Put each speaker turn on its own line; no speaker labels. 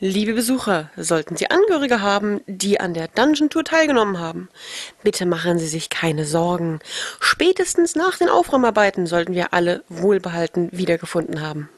Liebe Besucher, sollten Sie Angehörige haben, die an der Dungeon Tour teilgenommen haben, bitte machen Sie sich keine Sorgen. Spätestens nach den Aufräumarbeiten sollten wir alle wohlbehalten wiedergefunden haben.